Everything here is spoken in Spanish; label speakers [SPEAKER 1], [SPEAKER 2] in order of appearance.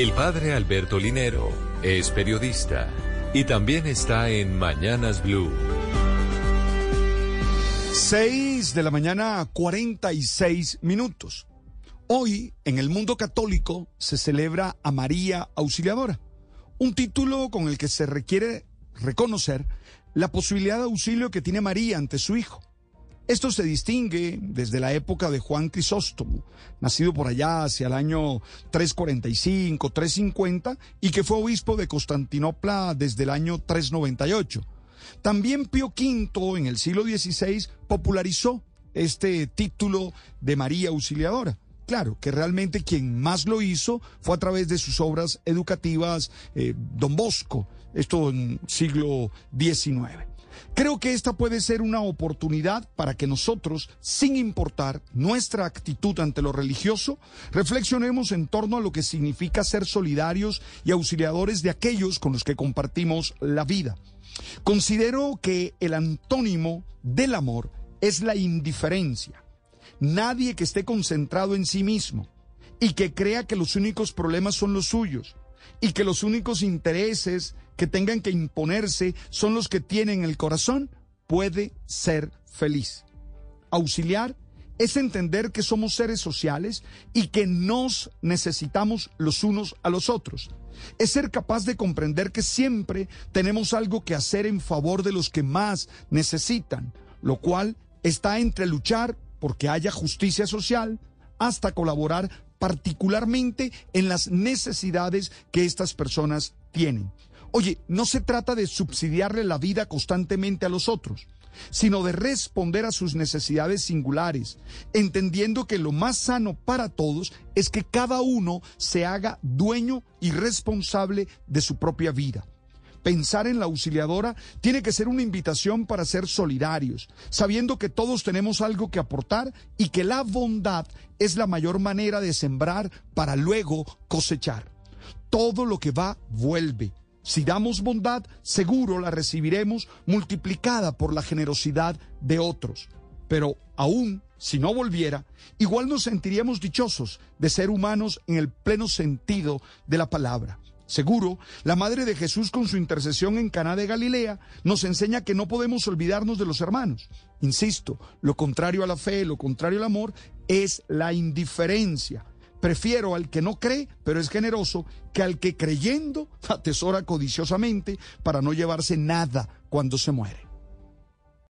[SPEAKER 1] El padre Alberto Linero es periodista y también está en Mañanas Blue.
[SPEAKER 2] 6 de la mañana, 46 minutos. Hoy, en el mundo católico, se celebra a María Auxiliadora, un título con el que se requiere reconocer la posibilidad de auxilio que tiene María ante su hijo. Esto se distingue desde la época de Juan Crisóstomo, nacido por allá hacia el año 345, 350, y que fue obispo de Constantinopla desde el año 398. También Pío V en el siglo XVI popularizó este título de María Auxiliadora. Claro, que realmente quien más lo hizo fue a través de sus obras educativas, eh, Don Bosco, esto en siglo XIX. Creo que esta puede ser una oportunidad para que nosotros, sin importar nuestra actitud ante lo religioso, reflexionemos en torno a lo que significa ser solidarios y auxiliadores de aquellos con los que compartimos la vida. Considero que el antónimo del amor es la indiferencia. Nadie que esté concentrado en sí mismo y que crea que los únicos problemas son los suyos y que los únicos intereses que tengan que imponerse son los que tienen el corazón, puede ser feliz. Auxiliar es entender que somos seres sociales y que nos necesitamos los unos a los otros. Es ser capaz de comprender que siempre tenemos algo que hacer en favor de los que más necesitan, lo cual está entre luchar porque haya justicia social hasta colaborar particularmente en las necesidades que estas personas tienen. Oye, no se trata de subsidiarle la vida constantemente a los otros, sino de responder a sus necesidades singulares, entendiendo que lo más sano para todos es que cada uno se haga dueño y responsable de su propia vida pensar en la auxiliadora tiene que ser una invitación para ser solidarios, sabiendo que todos tenemos algo que aportar y que la bondad es la mayor manera de sembrar para luego cosechar. Todo lo que va vuelve. Si damos bondad, seguro la recibiremos multiplicada por la generosidad de otros. Pero aún si no volviera, igual nos sentiríamos dichosos de ser humanos en el pleno sentido de la palabra. Seguro, la Madre de Jesús con su intercesión en Caná de Galilea nos enseña que no podemos olvidarnos de los hermanos. Insisto, lo contrario a la fe, lo contrario al amor es la indiferencia. Prefiero al que no cree, pero es generoso, que al que creyendo atesora codiciosamente para no llevarse nada cuando se muere.